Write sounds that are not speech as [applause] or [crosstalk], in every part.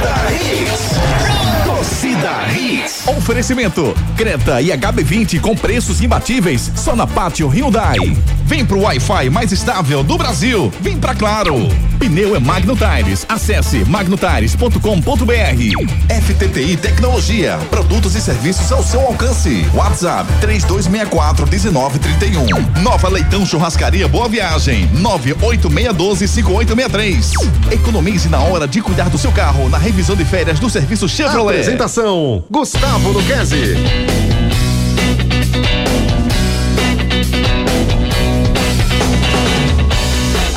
Torcida Hits. Torcida Hits. Oferecimento: Creta e HB20 com preços imbatíveis só na Pátio Hyundai. Vem pro Wi-Fi mais estável do Brasil. Vem pra Claro. Pneu é Magno Tires. Acesse magnotires.com.br. FTTI Tecnologia. Produtos e serviços ao seu alcance. WhatsApp 3264 1931. Nova Leitão Churrascaria Boa Viagem. 98612 5863. Economize na hora de cuidar do seu carro na revisão de férias do serviço Chevrolet. Apresentação: Gustavo Luquezzi.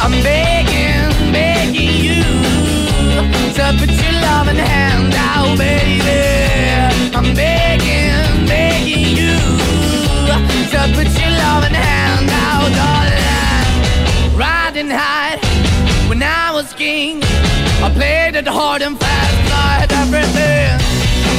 I'm begging, begging you to put your loving hand out, baby. I'm begging, begging you to put your loving hand out, darling. Riding high when I was king, I played it hard and fast.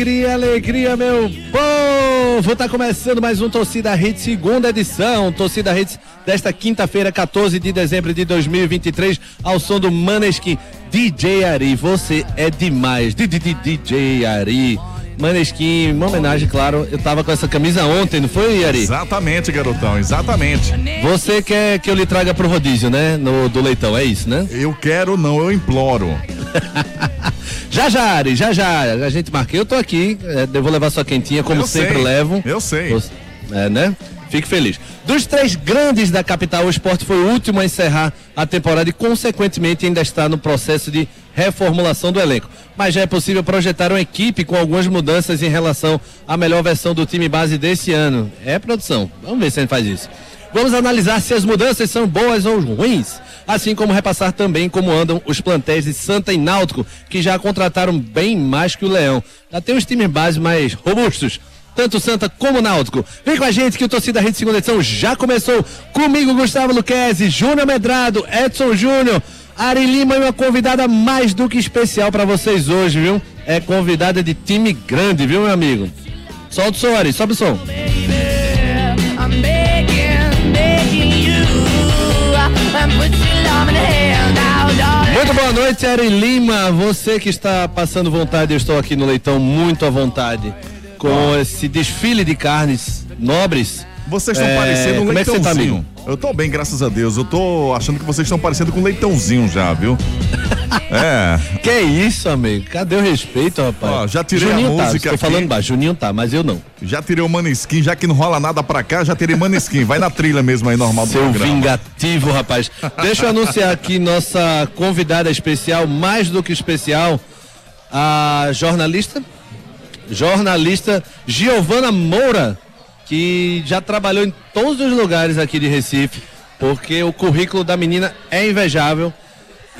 Alegria, alegria, meu povo! Tá começando mais um Torcida Hits, segunda edição. Torcida Hits desta quinta-feira, 14 de dezembro de 2023, ao som do Maneskin DJ Ari. Você é demais, DJ DJ Ari. Maneskin, uma homenagem, claro. Eu tava com essa camisa ontem, não foi, Ari? Exatamente, garotão, exatamente. Você quer que eu lhe traga pro rodízio, né? No, do leitão, é isso, né? Eu quero, não, eu imploro. [laughs] Já já, Ari, já já. A gente marca. Eu tô aqui, é, eu vou levar sua quentinha, como Eu sempre sei, levo. eu sei. É, né? Fique feliz. Dos três grandes da capital, o esporte foi o último a encerrar a temporada e, consequentemente, ainda está no processo de reformulação do elenco. Mas já é possível projetar uma equipe com algumas mudanças em relação à melhor versão do time base desse ano. É produção. Vamos ver se a gente faz isso. Vamos analisar se as mudanças são boas ou ruins, assim como repassar também como andam os plantéis de Santa e Náutico, que já contrataram bem mais que o Leão. Já tem os times base mais robustos, tanto Santa como Náutico. Vem com a gente que o Torcida Rede Segunda Edição já começou. Comigo, Gustavo Luquezzi, Júnior Medrado, Edson Júnior, Ari Lima e uma convidada mais do que especial para vocês hoje, viu? É convidada de time grande, viu, meu amigo? Solta o som, Ari, sobe o som. Muito boa noite, Ari Lima. Você que está passando vontade, eu estou aqui no leitão muito à vontade. Com esse desfile de carnes nobres. Vocês estão É, parecendo um como é que você tá, leitãozinho. amigo? eu tô bem, graças a Deus. Eu tô achando que vocês estão parecendo com um leitãozinho já, viu? [laughs] é. Que isso, amigo? Cadê o respeito, rapaz? Ó, já tirei a Juninho tá, música Tô aqui. falando baixo, Juninho tá, mas eu não. Já tirei o maneskin, já que não rola nada pra cá, já tirei maneskin. Vai na trilha mesmo aí, normal do Seu programa. vingativo, rapaz. Deixa eu anunciar aqui nossa convidada especial, mais do que especial, a jornalista, jornalista Giovana Moura, que já trabalhou em todos os lugares aqui de Recife, porque o currículo da menina é invejável.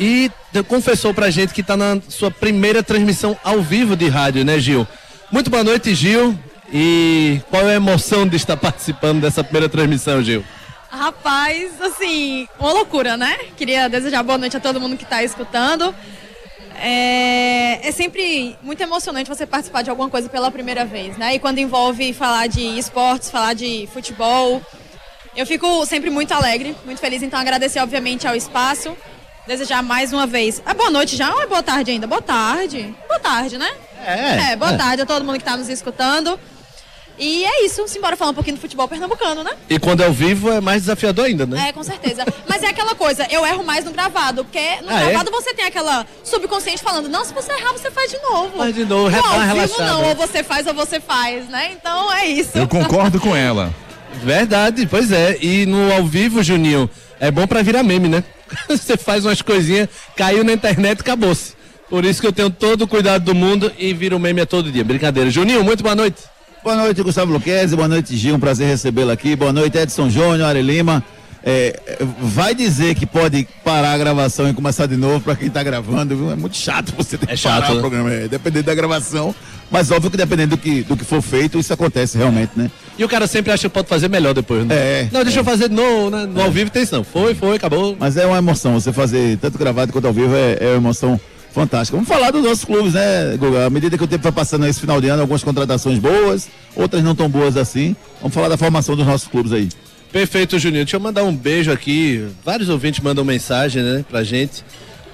E confessou pra gente que tá na sua primeira transmissão ao vivo de rádio, né, Gil? Muito boa noite, Gil. E qual é a emoção de estar participando dessa primeira transmissão, Gil? Rapaz, assim, uma loucura, né? Queria desejar boa noite a todo mundo que está escutando. É, é sempre muito emocionante você participar de alguma coisa pela primeira vez, né? E quando envolve falar de esportes, falar de futebol, eu fico sempre muito alegre, muito feliz. Então, agradecer, obviamente, ao espaço. Desejar mais uma vez. É boa noite já ou é boa tarde ainda? Boa tarde. Boa tarde, né? É, É, boa é. tarde a todo mundo que está nos escutando. E é isso. Simbora falar um pouquinho do futebol pernambucano, né? E quando é ao vivo é mais desafiador ainda, né? É, com certeza. Mas é aquela coisa, eu erro mais no gravado, porque no Ah, é? gravado você tem aquela subconsciente falando, não, se você errar, você faz de novo. Faz de novo, uma ao vivo não, ou você faz ou você faz, né? Então é isso. Eu concordo com ela. Verdade, pois é. E no ao vivo, Juninho, é bom pra virar meme, né? [laughs] Você faz umas coisinhas, caiu na internet e acabou-se. Por isso que eu tenho todo o cuidado do mundo e viro meme a todo dia. Brincadeira. Juninho, muito boa noite. Boa noite, Gustavo Luquezzi. Boa noite, Gil. Um prazer recebê-lo aqui. Boa noite, Edson Júnior, Ari Lima. é, é, vai dizer que pode parar a gravação e começar de novo para quem tá gravando, viu? É muito chato você ter É que parar chato, o né? programa, é, dependendo da gravação. Mas óbvio que dependendo do que, do que for feito, isso acontece realmente, né? E o cara sempre acha que pode fazer melhor depois, né? É, Não, deixa eu fazer no, né? no ao vivo tem isso não. Foi, foi, acabou. Mas é uma emoção, você fazer tanto gravado quanto ao vivo é, é uma emoção fantástica. Vamos falar dos nossos clubes, né, Guga? À medida que o tempo vai passando esse final de ano, algumas contratações boas, outras não tão boas assim. Vamos falar da formação dos nossos clubes aí. Perfeito, Juninho. Deixa eu mandar um beijo aqui. Vários ouvintes mandam mensagem, né, pra gente.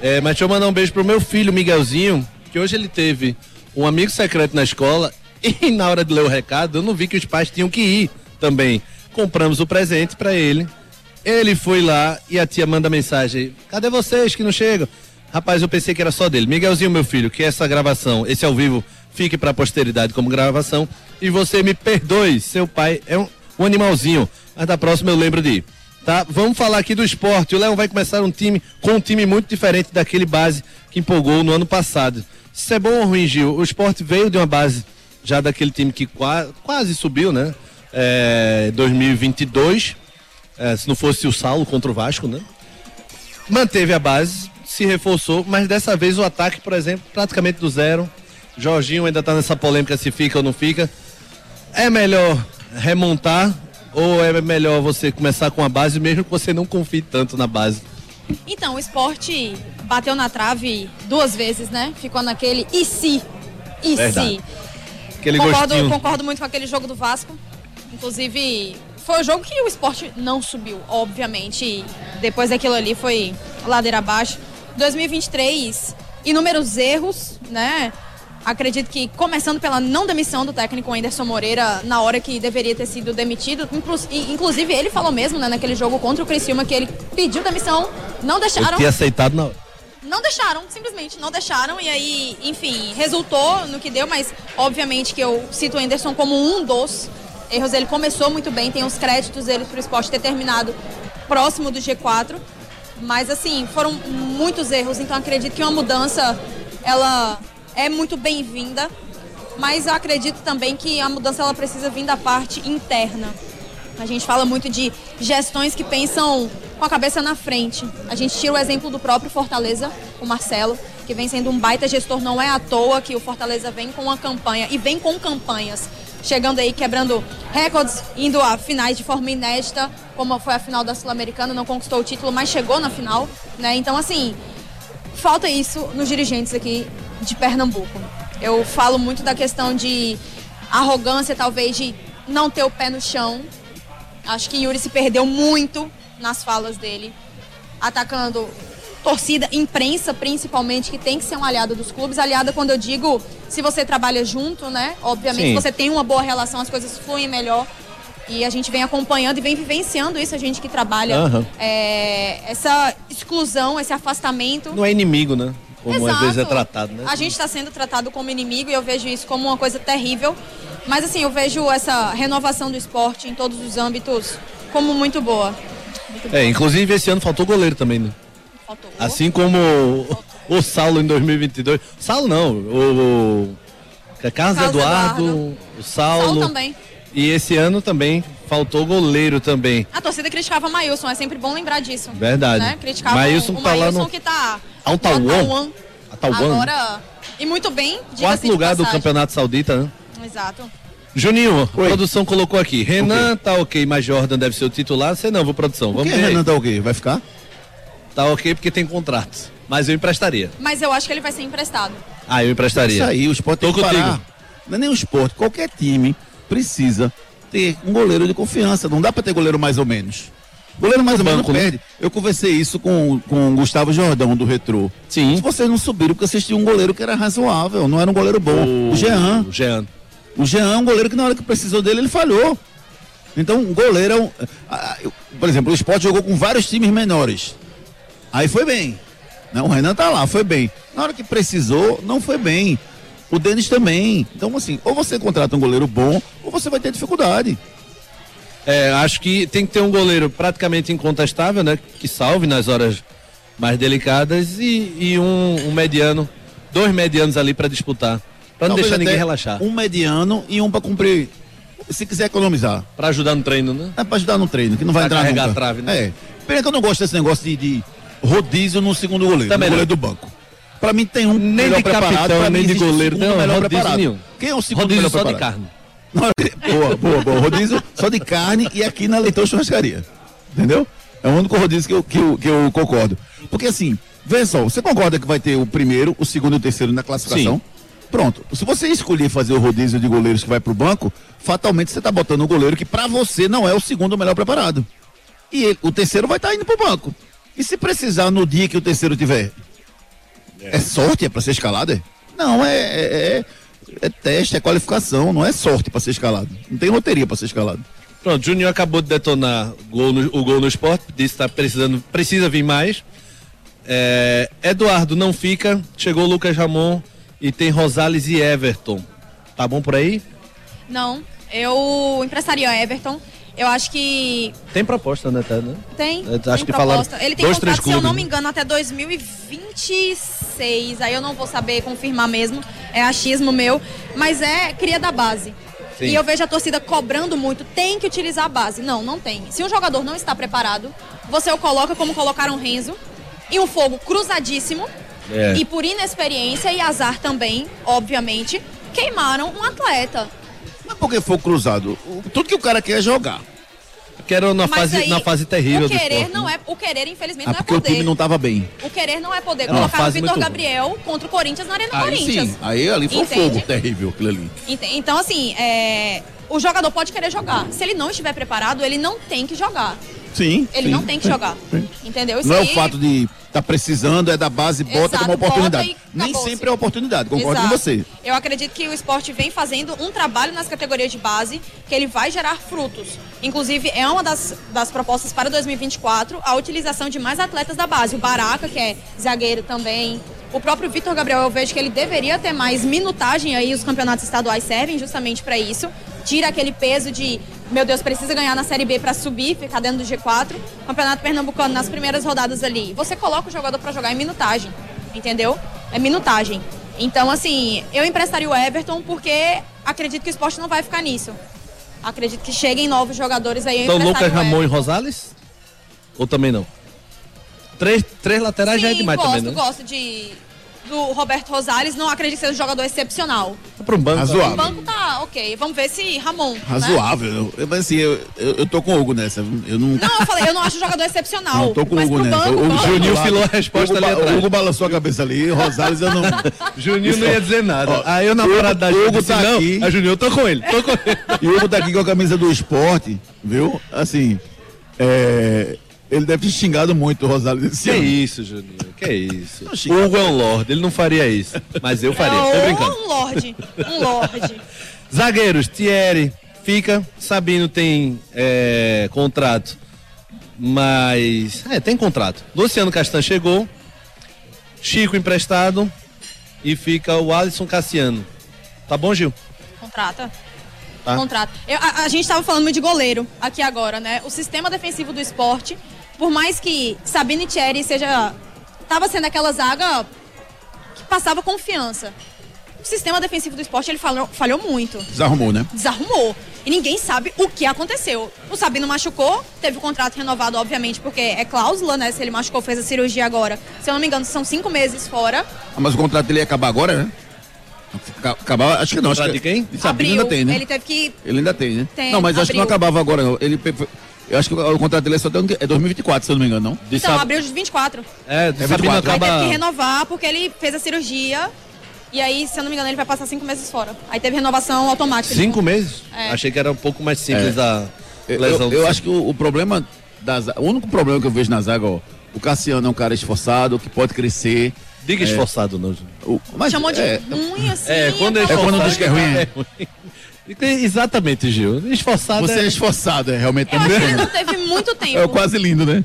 É, mas deixa eu mandar um beijo pro meu filho, Miguelzinho, que hoje ele teve um amigo secreto na escola [laughs] e na hora de ler o recado, eu não vi que os pais tinham que ir também. Compramos o presente pra ele. Ele foi lá e a tia manda mensagem: cadê vocês que não chegam? Rapaz, eu pensei que era só dele. Miguelzinho, meu filho, que essa gravação, esse ao vivo, fique pra posteridade como gravação. E você me perdoe, seu pai é um, um animalzinho. Mas da próxima eu lembro de ir. Tá? Vamos falar aqui do esporte. O Leão vai começar um time com um time muito diferente daquele base que empolgou no ano passado. Se é bom ou ruim, Gil, o esporte veio de uma base já daquele time que qua- quase subiu, né? É, 2022. É, se não fosse o Saulo contra o Vasco, né? Manteve a base, se reforçou, mas dessa vez o ataque, por exemplo, praticamente do zero. Jorginho ainda tá nessa polêmica se fica ou não fica. É melhor remontar ou é melhor você começar com a base mesmo que você não confie tanto na base? Então, o esporte bateu na trave duas vezes, né? Ficou naquele e se? E Verdade. se? Aquele concordo, gostinho. concordo muito com aquele jogo do Vasco. Inclusive, foi o jogo que o esporte não subiu, obviamente. E depois daquilo ali foi ladeira abaixo. 2023, inúmeros erros, né? Acredito que começando pela não demissão do técnico Anderson Moreira na hora que deveria ter sido demitido. Inclu- Inclusive, ele falou mesmo, né, naquele jogo contra o Criciúma, que ele pediu demissão, não deixaram. tinha aceitado na hora. Não deixaram, simplesmente não deixaram. E aí, enfim, resultou no que deu, mas obviamente que eu cito o Anderson como um dos erros. Ele começou muito bem, tem os créditos dele pro esporte ter terminado próximo do G4. Mas assim, foram muitos erros, então acredito que uma mudança ela é muito bem-vinda. Mas eu acredito também que a mudança ela precisa vir da parte interna. A gente fala muito de gestões que pensam com a cabeça na frente. A gente tira o exemplo do próprio Fortaleza, o Marcelo, que vem sendo um baita gestor. Não é à toa que o Fortaleza vem com uma campanha e vem com campanhas. Chegando aí, quebrando recordes, indo a finais de forma inédita, como foi a final da Sul-Americana, não conquistou o título, mas chegou na final. Né? Então, assim, falta isso nos dirigentes aqui de Pernambuco. Eu falo muito da questão de arrogância, talvez, de não ter o pé no chão. Acho que Yuri se perdeu muito nas falas dele, atacando torcida, imprensa principalmente, que tem que ser um aliado dos clubes. Aliada quando eu digo, se você trabalha junto, né? Obviamente, Sim. você tem uma boa relação, as coisas fluem melhor. E a gente vem acompanhando e vem vivenciando isso, a gente que trabalha. Aham. É, essa exclusão, esse afastamento. Não é inimigo, né? Como às Exato. vezes é tratado, né? A gente está sendo tratado como inimigo e eu vejo isso como uma coisa terrível. Mas assim, eu vejo essa renovação do esporte em todos os âmbitos como muito boa. Muito boa. É, inclusive esse ano faltou goleiro também, né? Assim como o, o Saulo em 2022. Saulo não, o, o Carlos, Carlos Eduardo, Eduardo. o Saulo. Saulo também. E esse ano também faltou goleiro também. A torcida criticava o Maílson, é sempre bom lembrar disso. Verdade. Né? Criticava Maílson o tá lá Maílson no- que tá Autawan. Atauan. Agora, e muito bem, Quarto lugar do. Campeonato Saudita, né? Exato. Juninho, a Oi. produção colocou aqui. Renan tá ok, mas Jordan deve ser o titular. Você não, vou produção. Por Vamos que ver. Renan tá o quê? Vai ficar? Tá ok porque tem contrato. Mas eu emprestaria. Mas eu acho que ele vai ser emprestado. Ah, eu emprestaria. Isso aí, o esporte tem Tô que contigo. parar. Não é nem o esporte, qualquer time precisa ter um goleiro de confiança. Não dá pra ter goleiro mais ou menos. Goleiro mais ou menos né? perde. Eu conversei isso com, com o Gustavo Jordão, do Retrô. Sim. Se vocês não subiram, porque vocês tinham um goleiro que era razoável, não era um goleiro bom. O, Jean. O Jean. O Jean é um goleiro que na hora que precisou dele, ele falhou. Então, um goleiro é um. Por exemplo, o esporte jogou com vários times menores. Aí foi bem. Né? O Renan tá lá, foi bem. Na hora que precisou, não foi bem. O Denis também. Então, assim, ou você contrata um goleiro bom, ou você vai ter dificuldade. É, acho que tem que ter um goleiro praticamente incontestável, né? Que salve nas horas mais delicadas e, e um, um mediano, dois medianos ali pra disputar. Pra não Talvez deixar ninguém relaxar. Um mediano e um pra cumprir se quiser economizar, Pra ajudar no treino, né? é pra ajudar no treino, que não vai Pra entrar carregar nunca. a trave, né? É. Pena que eu não gosto desse negócio de, de rodízio no segundo goleiro, Também no goleiro do banco. Pra mim tem um Nem melhor de preparado, capitão, nem de goleiro, o não, melhor rodízio preparado. nenhum. Quem é o segundo Rodízio melhor só de preparado? carne. Não, [laughs] boa, boa, boa. Rodízio só de carne e aqui na Leitão Churrascaria. Entendeu? É o único rodízio que eu, que eu, que eu concordo. Porque assim, vê só, você concorda que vai ter o primeiro, o segundo e o terceiro na classificação? Sim. Pronto. Se você escolher fazer o rodízio de goleiros que vai pro banco, fatalmente você tá botando o goleiro que pra você não é o segundo melhor preparado. E ele- o terceiro vai estar indo pro banco. E se precisar no dia que o terceiro tiver? É, sorte? É pra ser escalado? É? Não, é, é, é- é teste, é qualificação, não é sorte pra ser escalado. Não tem loteria pra ser escalado. Pronto, Júnior acabou de detonar gol no- o gol no esporte, disse que tá precisando, precisa vir mais. É, Eduardo não fica, chegou o Lucas Ramon e tem Rosales e Everton. Tá bom por aí? Não, eu emprestaria Everton. Eu acho que Tem proposta, né, tem. Eu tem acho que falaram proposta. Ele tem dois, contrato, se eu não me né? engano, até 2026. Aí eu não vou saber confirmar mesmo. É achismo meu. Mas é cria da base. Sim. E eu vejo a torcida cobrando muito, tem que utilizar a base. Não, não tem. Se um jogador não está preparado, você o coloca como colocaram o Renzo, e um fogo cruzadíssimo, É. e por inexperiência e azar também, obviamente, queimaram um atleta. Mas por que foi cruzado? O- Tudo que o cara quer é jogar. Que era na Mas fase, aí, na fase terrível o do querer esporte. não né? é O querer, infelizmente, Ah, não é porque o poder. time não tava bem. O querer não é poder. Era uma Colocaram o Vitor Gabriel contra o Corinthians na Arena Aí Corinthians. sim, aí ali foi um fogo terrível aquilo ali. Então, assim, é, o jogador pode querer jogar. Se ele não estiver preparado, ele não tem que jogar. Sim. Ele sim, não tem que sim, jogar. sim. Entendeu? Isso Não é aí- o fato de tá precisando, é da base, bota Exato, como oportunidade. Nem sempre é oportunidade, concordo com Exato. você. Eu acredito que o esporte vem fazendo um trabalho nas categorias de base que ele vai gerar frutos. Inclusive, é uma das, das propostas para 2024 a utilização de mais atletas da base. O Baraca, que é zagueiro também. O próprio Vitor Gabriel, eu vejo que ele deveria ter mais minutagem aí. Os campeonatos estaduais servem justamente para isso. Tira aquele peso de, meu Deus, precisa ganhar na Série B para subir, ficar dentro do G4. Campeonato Pernambucano, nas primeiras rodadas ali. Você coloca o jogador para jogar em minutagem, entendeu? É minutagem. Então, assim, eu emprestaria o Everton porque acredito que o esporte não vai ficar nisso. Acredito que cheguem novos jogadores aí. Então, Lucas Ramon e. Rosales? Ou também não? Três, três laterais já é Sim, demais gosto, também, né? gosto de do Roberto Rosales. Não acredito que seja um jogador excepcional. Para um banco. O Razoável. banco tá ok. Vamos ver se Ramon. Né? Razoável. Eu, mas assim, eu, eu, eu tô com o Hugo nessa. Eu não. Não, eu falei, eu não acho um jogador excepcional. Não, tô com o Hugo nessa. banco, O gosto. Juninho filou a resposta Hugo, ali. O Hugo balançou a cabeça ali, Rosales eu não. [laughs] Juninho não ia dizer nada. Ó, Aí eu namorado da Hugo disse, tá não, aqui. a Juninho, eu tô com ele, tô com [laughs] ele. E o Hugo tá aqui com a camisa do esporte, viu? Assim, é, ele deve ter xingado muito o esse Que ano. isso, Juninho, que isso. Não, O. Hugo é um lord, ele não faria isso. Mas eu faria, tô É brincando. um lorde. Um lorde. [laughs] Zagueiros, Thierry fica, Sabino tem é, contrato, mas. É, tem contrato. Luciano Castan chegou, Chico emprestado e fica o Alisson Cassiano. Tá bom, Gil? Contrata. Tá. Contrato. Eu- a, a gente estava falando de goleiro aqui agora, né? O sistema defensivo do esporte, por mais que Sabino e Thierry seja. Tava sendo aquela zaga que passava confiança. O sistema defensivo do esporte ele falhou, falhou muito. Desarrumou, né? Desarrumou. E ninguém sabe o que aconteceu. O Sabino machucou, teve o contrato renovado, obviamente, porque é cláusula, né? Se ele machucou, fez a cirurgia agora. Se eu não me engano, são cinco meses fora. Ah, mas o contrato dele ia acabar agora, né? Aca- Acabar, acho que não. Acho que, de quem? De Sabino ainda tem, né? Ele teve que. Ele ainda tem, né? Tem, não, mas acho que não acabava agora, não. Ele, eu acho que o, contrato dele é só é 2024, se eu não me engano, não? De Então, Sab- abril de 24. É, de É Sabino 24. Aí teve acaba. que renovar porque ele fez a cirurgia. E aí, se eu não me engano, ele vai passar cinco meses fora. Aí teve renovação automática. Cinco meses? É. Achei que era um pouco mais simples a Eu, lesão eu, eu Sabino. acho que o, o problema da zaga, o único problema que eu vejo na zaga, ó, o Cassiano é um cara esforçado, que pode crescer. Diga esforçado, não. O, mas Chamou de é, ruim, assim. É, quando é. É quando diz que é ruim. é ruim. Exatamente, Gil. Esforçado você é é, esforçado, é realmente Eu acho que teve muito tempo. É quase lindo, né?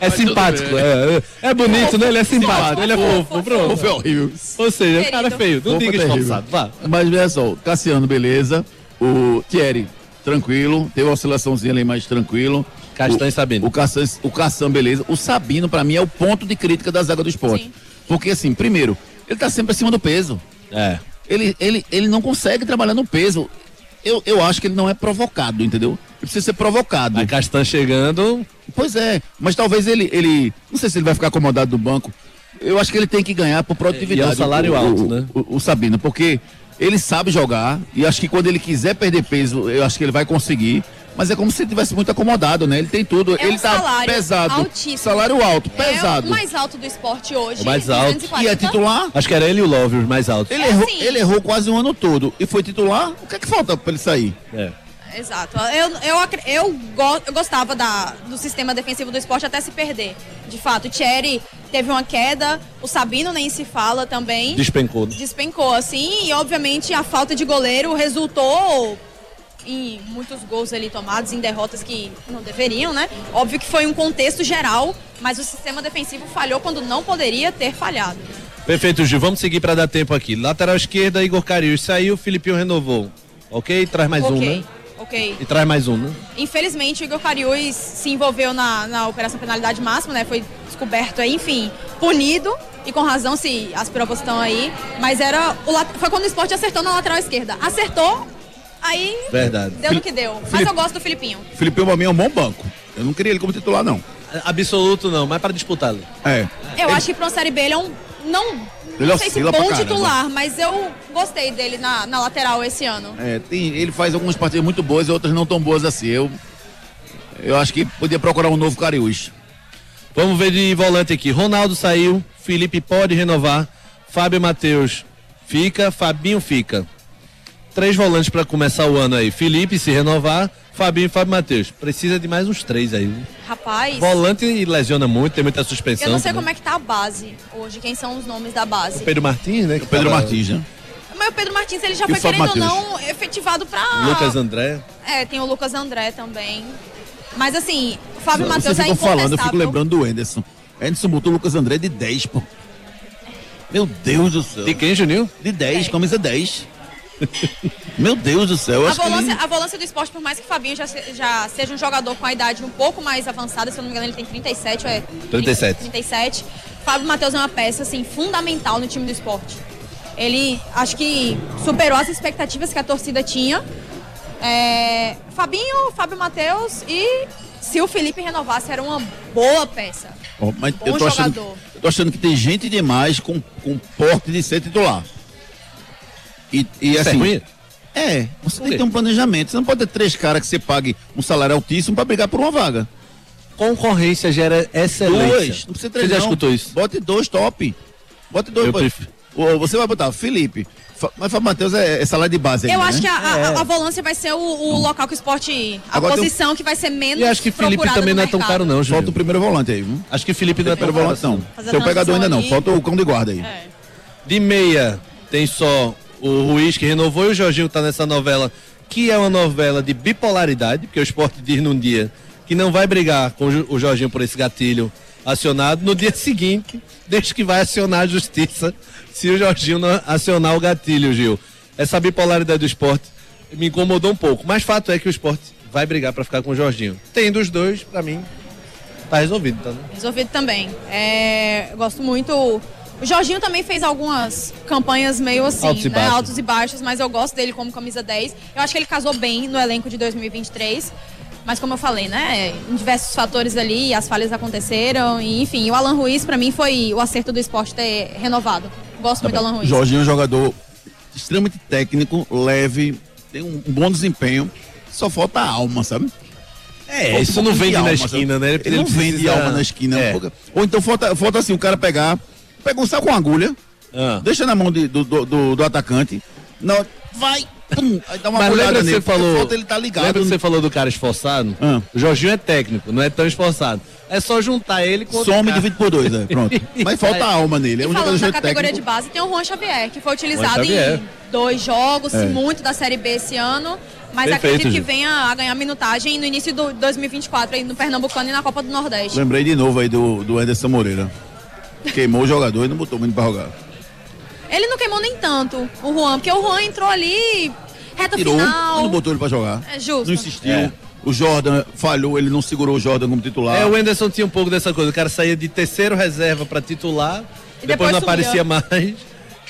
é simpático. É, é- é bonito, né? Ele é simpático, ele é fofo. fofo. Pronto. Foi horrível. Ou seja, o cara é feio. Não Fofo diga é esforçado. Vá. Mas veja só, o Cassiano, beleza. O Thierry, tranquilo. Teve uma oscilaçãozinha ali, mais tranquilo. Castan O- e Sabino. O Castan, o Castan, beleza. O Sabino, pra mim, é o ponto de crítica da zaga do esporte. Sim. Porque, assim, primeiro, ele tá sempre acima do peso. É. Ele, ele, ele não consegue trabalhar no peso. eu, eu acho que ele não é provocado, entendeu? Ele precisa ser provocado. A Castan chegando, Pois é, mas talvez ele, ele. Não sei se ele vai ficar acomodado do banco. Eu acho que ele tem que ganhar por produtividade. E é um salário o, alto, o, né? O, o Sabino, porque ele sabe jogar e acho que quando ele quiser perder peso, eu acho que ele vai conseguir. Mas é como se ele tivesse muito acomodado, né? Ele tem tudo. É ele um tá salário pesado. altíssimo. Salário alto, pesado. É o mais alto do esporte hoje. O mais alto. 240. E é titular? acho que era ele e o Love os mais altos. Ele, É errou, assim. ele errou quase o ano todo. E foi titular? O que é que falta pra ele sair? É. Exato. Eu, eu, eu, go- eu gostava da, do sistema defensivo do esporte até se perder. De fato, o Thierry teve uma queda, o Sabino nem se fala também. Despencou. né? Despencou, assim, e obviamente a falta de goleiro resultou em muitos gols ali tomados, em derrotas que não deveriam, né? Óbvio que foi um contexto geral, mas o sistema defensivo falhou quando não poderia ter falhado. Perfeito, Gil. Vamos seguir para dar tempo aqui. Lateral esquerda, Igor Carius saiu, Filipinho renovou. Ok? Traz mais um, ok, né? ok. E traz mais um, né? Infelizmente, o Igor Cariús se envolveu na, na operação penalidade máxima, né? Foi descoberto aí, enfim, punido. E com razão, se as provas estão aí. Mas era. O, foi quando o esporte acertou na lateral esquerda. Acertou, aí Verdade. deu no que deu. Mas Felipe- eu gosto do Filipinho. O Felipe pra mim é um bom banco. Eu não queria ele como titular, não. Absoluto não, mas para disputar. É. Eu acho que pra uma Série B ele é um. Não, Ele não sei se bom titular, mas eu gostei dele na, na lateral esse ano. É, tem, ele faz algumas partidas muito boas e outras não tão boas assim. Eu, eu acho que podia procurar um novo Cariús. Vamos ver de volante aqui. Ronaldo saiu, Felipe pode renovar, Fábio Matheus fica, Fabinho fica. Três volantes para começar o ano aí. Felipe se renovar, Fabinho e Fábio Matheus. Precisa de mais uns três aí. Rapaz. Volante lesiona muito, tem muita suspensão. Eu não sei né? como é que tá a base hoje, quem são os nomes da base. Pedro Martins, né? que Pedro tava- Martins, né? Mas o Pedro Martins ele já E foi o querendo ou Matheus? não efetivado pra. Lucas André. É, tem o Lucas André também. Mas assim, o Fábio Matheus é falando, eu fico lembrando do Anderson. Anderson botou o Lucas André de 10, pô. Meu Deus do céu. De quem, Juninho? De 10, É. camisa 10. [laughs] Meu Deus do céu. A acho que ele- volância, a volância do esporte, por mais que o Fabinho já, se- já seja um jogador com a idade um pouco mais avançada, se eu não me engano, ele tem 37 ou é 37. 37. Fábio Matheus é uma peça assim fundamental no time do esporte. Ele acho que superou as expectativas que a torcida tinha. É, Fabinho, Fábio Matheus e se o Felipe renovasse era uma boa peça. Ó, mas Bom eu tô, achando, eu tô achando que tem gente demais com, com porte de ser titular. E, e é assim. ruim? É, você tem que ter um planejamento. Você não pode ter três caras que você pague um salário altíssimo pra brigar por uma vaga. Concorrência gera excelência. Dois, não precisa três. Você já não. escutou isso? Bote dois top. Bote dois. Eu prefiro. Você vai botar Felipe. Mas Fábio Matheus é, é salário de base Eu ainda, acho né? que a, a- a volância vai ser o, o local que o esporte. A Agora tem um- posição que vai ser menos. E acho que Felipe também não é tão caro, não, Falta o primeiro volante aí, viu? Acho que Felipe não é Primeiro volante não. assim. Fazer a Tem o pegador ainda não. Falta o cão de guarda aí. É. De meia, tem só o Ruiz que renovou e o Jorginho tá nessa novela, que é uma novela de bipolaridade, porque o esporte diz num dia que não vai brigar com o Jorginho por esse gatilho acionado, no dia seguinte, desde que vai acionar a justiça se o Jorginho não acionar o gatilho, Gil. Essa bipolaridade do esporte me incomodou um pouco, mas fato é que o esporte vai brigar para ficar com o Jorginho. Tem dos dois, para mim, tá resolvido, tá? né? Resolvido também. É, gosto muito. O Jorginho também fez algumas campanhas meio assim, Altos e né? baixos. Altos e baixos, mas eu gosto dele como camisa 10. Eu acho que ele casou bem no elenco de 2023. Mas como eu falei, né? Em diversos fatores ali, as falhas aconteceram. E, enfim, o Alan Ruiz, pra mim, foi o acerto do esporte ter renovado. Gosto muito do Alan Ruiz. Jorginho é um jogador extremamente técnico, leve, tem um bom desempenho. Só falta a alma, sabe? É, isso não vende de na alma, esquina, sabe? né? Ele, não vende precisa- alma na esquina. É. Ou então falta, falta assim, o cara pegar, pega um saco com agulha, Ah. deixa na mão de- do, do, do- do atacante, não, vai, pum, aí dá uma Mas lembra olhada que nele. você falou. Falta ele tá ligado. Lembra que você falou do cara esforçado? Ah. O Jorginho é técnico, não é tão esforçado. É só juntar ele com Some e cara. divide por dois, é, pronto. [laughs] Mas falta a alma nele. É um falando da categoria técnico. de base, tem o Juan Xavier, que foi utilizado em dois jogos, É. muito da Série B esse ano. Mas Perfeito, acredito que Gil. venha a ganhar minutagem no início do 2024, aí no Pernambucano e na Copa do Nordeste. Lembrei de novo aí do, do Anderson Moreira. Queimou o jogador e não botou muito pra jogar. Ele não queimou nem tanto o Juan, porque o Juan entrou ali, reta Tirou final. não botou ele pra jogar. É justo. Não insistiu. É. O Jordan falhou, ele não segurou o Jordan como titular. É, o Enderson tinha um pouco dessa coisa. O cara saía de terceiro reserva pra titular, E depois, depois não aparecia mais.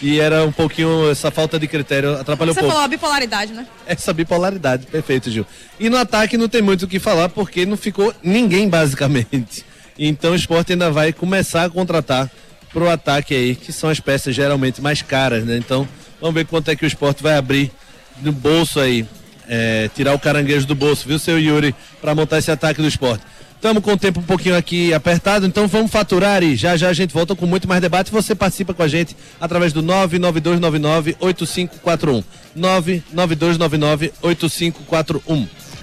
E era um pouquinho, essa falta de critério atrapalhou Você um pouco. falou a bipolaridade, né? Essa bipolaridade, perfeito, Gil. E no ataque não tem muito o que falar, porque não ficou ninguém, basicamente. Então o esporte ainda vai começar a contratar pro ataque aí, que são as peças geralmente mais caras, né? Então, vamos ver quanto é que o esporte vai abrir no bolso aí. é, tirar o caranguejo do bolso, viu, seu Yuri, para montar esse ataque do esporte. Estamos com o tempo um pouquinho aqui apertado, então vamos faturar e já já a gente volta com muito mais debate. Você participa com a gente através do 99299-8541. 99299-8541.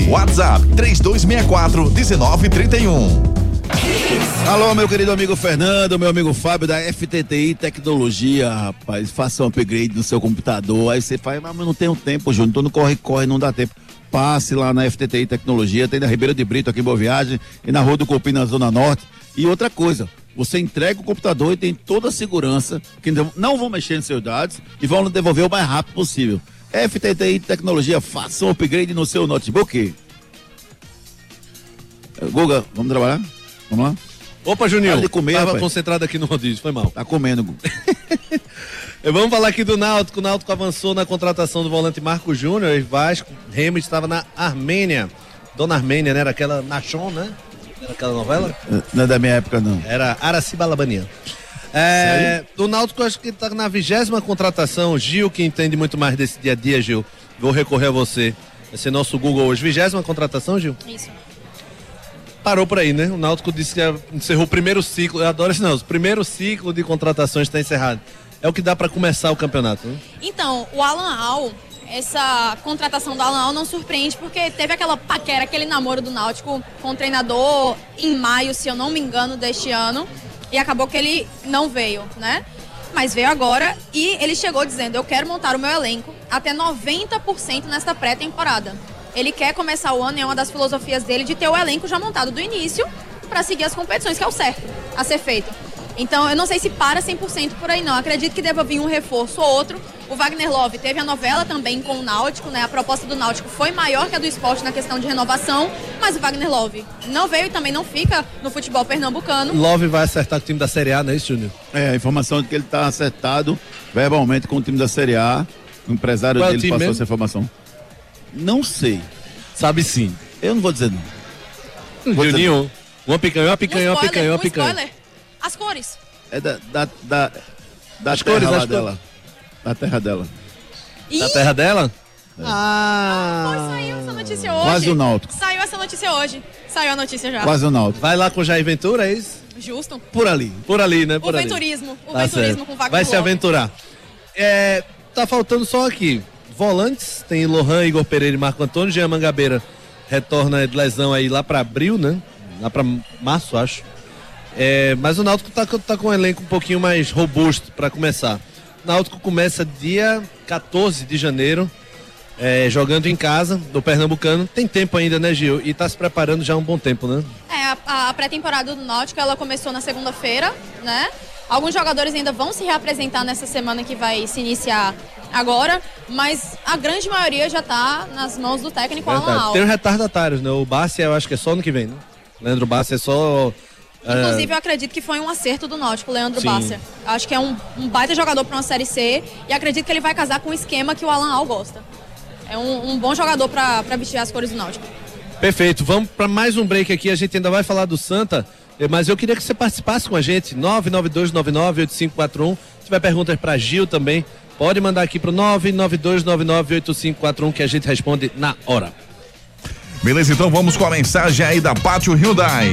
WhatsApp 3264 1931. Alô, meu querido amigo Fernando, meu amigo Fábio da FTTI Tecnologia, rapaz. Faça um upgrade no seu computador. Aí você faz, mas não tenho tempo, Júnior. Tô no corre-corre, não dá tempo. Passe lá na FTTI Tecnologia, tem na Ribeira de Brito, aqui em Boa Viagem, e na Rua do Cupim, na Zona Norte. E outra coisa, você entrega o computador e tem toda a segurança, que não- não vão mexer nos seus dados e vão devolver o mais rápido possível. FTTI Tecnologia, faça um upgrade no seu notebook. Eh, Guga, vamos trabalhar? Vamos lá? Opa, Juninho. Para de comer, Tava rapaz. concentrado aqui no rodízio, foi mal. Tá comendo, Guga. [laughs] Eh, Vamos falar aqui do Náutico. O Náutico avançou na contratação do volante Marco Júnior e Vasco. Remo estava na Armênia. Dona Armênia, né? Era aquela Nachon, né? Era aquela novela? Não é da minha época, não. Era Araciba Labania. É, o Náutico acho que está na vigésima contratação. Gil, que entende muito mais desse dia a dia, Gil. Vou recorrer a você. Vai ser nosso Google hoje. Vigésima contratação, Gil? Isso. Parou por aí, né? O Náutico disse que encerrou o primeiro ciclo. Eu adoro isso, não. O primeiro ciclo de contratações está encerrado. É o que dá para começar o campeonato, né? Então, o Alan Al, essa contratação do Alan Al não surpreende porque teve aquela paquera, aquele namoro do Náutico com o treinador em maio, se eu não me engano, deste ano. E acabou que ele não veio, né? Mas veio agora e ele chegou dizendo: Eu quero montar o meu elenco até 90% nesta pré-temporada. Ele quer começar o ano, é uma das filosofias dele, de ter o elenco já montado do início para seguir as competições, que é o certo a ser feito. Então, eu não sei se para 100% por aí, não. Acredito que deva vir um reforço ou outro. O Wagner Love teve a novela também com o Náutico, né? A proposta do Náutico foi maior que a do esporte na questão de renovação, mas o Wagner Love não veio e também não fica no futebol pernambucano. Love vai acertar com o time da Série A, não é isso, Júnior? É, a informação de que ele tá acertado verbalmente com o time da Série A. O empresário Qual é o dele passou mesmo? essa informação. Não sei. Sabe sim. Eu não vou dizer não. Vou dizer Juninho, uma picanha, uma Um picanha, uma spoiler, picanha, uma um picanha. spoiler. As cores. É da, da, da, da As terra cores, lá as dela. Da terra dela. E Da terra dela? Foi, Ah. saiu essa notícia hoje. Quase o Náutico. Saiu essa notícia hoje. Saiu a notícia já. Quase o Náutico. Vai lá com o Jair Ventura, é isso? Justo. Por ali. Por ali, né? O Por ali. venturismo. O Tá venturismo certo. com Wagner Vai se aventurar. É, tá faltando só aqui. Volantes, tem Lohan, Igor Pereira e Marco Antônio. Jean Mangabeira retorna de lesão aí lá pra abril, né? Lá pra março, acho. É, mas o Náutico tá, com- tá com um elenco um pouquinho mais robusto pra começar. O Náutico começa dia 14 de janeiro, é, jogando em casa, do Pernambucano. Tem tempo ainda, né, Gil? E tá se preparando já há um bom tempo, né? É, a, a pré-temporada do Náutico, ela começou na segunda-feira, né? Alguns jogadores ainda vão se reapresentar nessa semana que vai se iniciar agora, mas a grande maioria já tá nas mãos do técnico Alan Verdade. Al. Tem os retardatários, né? O Bassi eu acho que é só ano que vem, né? Leandro Bassi é só. É, Inclusive, eu acredito que foi um acerto do Náutico, o Leandro Sim. Basser. Acho que é um, um baita jogador para uma Série C e acredito que ele vai casar com o esquema que o Alan Al gosta. É um, um bom jogador para vestir as cores do Náutico. Perfeito, vamos para mais um break aqui. A gente ainda vai falar do Santa, eh, mas eu queria que você participasse com a gente. 992998541. Se tiver perguntas para Gil também, pode mandar aqui pro 992998541 que a gente responde na hora. Beleza, então vamos com a mensagem aí da Pátio Hyundai.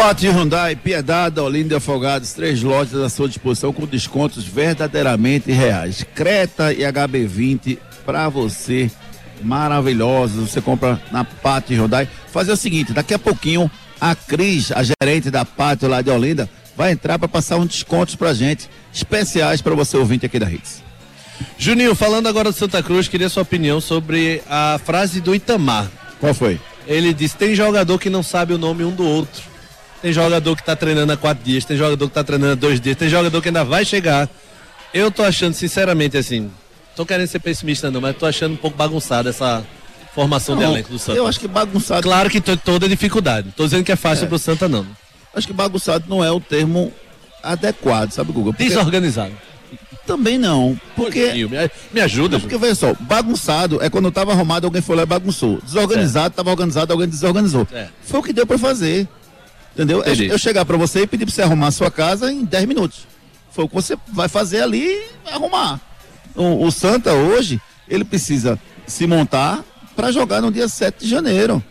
Pátio Hyundai, Piedade, Olinda e Afogados, três lojas à sua disposição com descontos verdadeiramente reais. Creta e HB20 para você, maravilhosos. Você compra na Pátio Hyundai. Fazer o seguinte, daqui a pouquinho a Cris, a gerente da Pátio lá de Olinda, vai entrar para passar uns descontos pra gente, especiais para você ouvinte aqui da Hits. Juninho, falando agora do Santa Cruz, queria sua opinião sobre a frase do Itamar. Qual foi? Ele disse: tem jogador que não sabe o nome um do outro. Tem jogador que tá treinando há quatro dias, tem jogador que tá treinando há dois dias, tem jogador que ainda vai chegar. Eu tô achando, sinceramente, assim, tô querendo ser pessimista não, mas tô achando um pouco bagunçada essa formação de Não, elenco do Santa. Eu acho que bagunçado. Claro que toda dificuldade. Tô dizendo que é fácil É. pro Santa, não. Acho que bagunçado não é o termo adequado, sabe, Guga? Porque Desorganizado. também não. Porque. Juninho, Me, ajuda, Não, porque veja só, bagunçado é quando tava arrumado, alguém foi lá e bagunçou. Desorganizado, tava organizado, alguém desorganizou. É. Foi o que deu pra fazer. Entendeu? É eu chegar pra você e pedir pra você arrumar a sua casa em 10 minutos. Foi o que você vai fazer ali e arrumar. O, o Santa hoje, ele precisa se montar pra jogar no dia 7 de janeiro.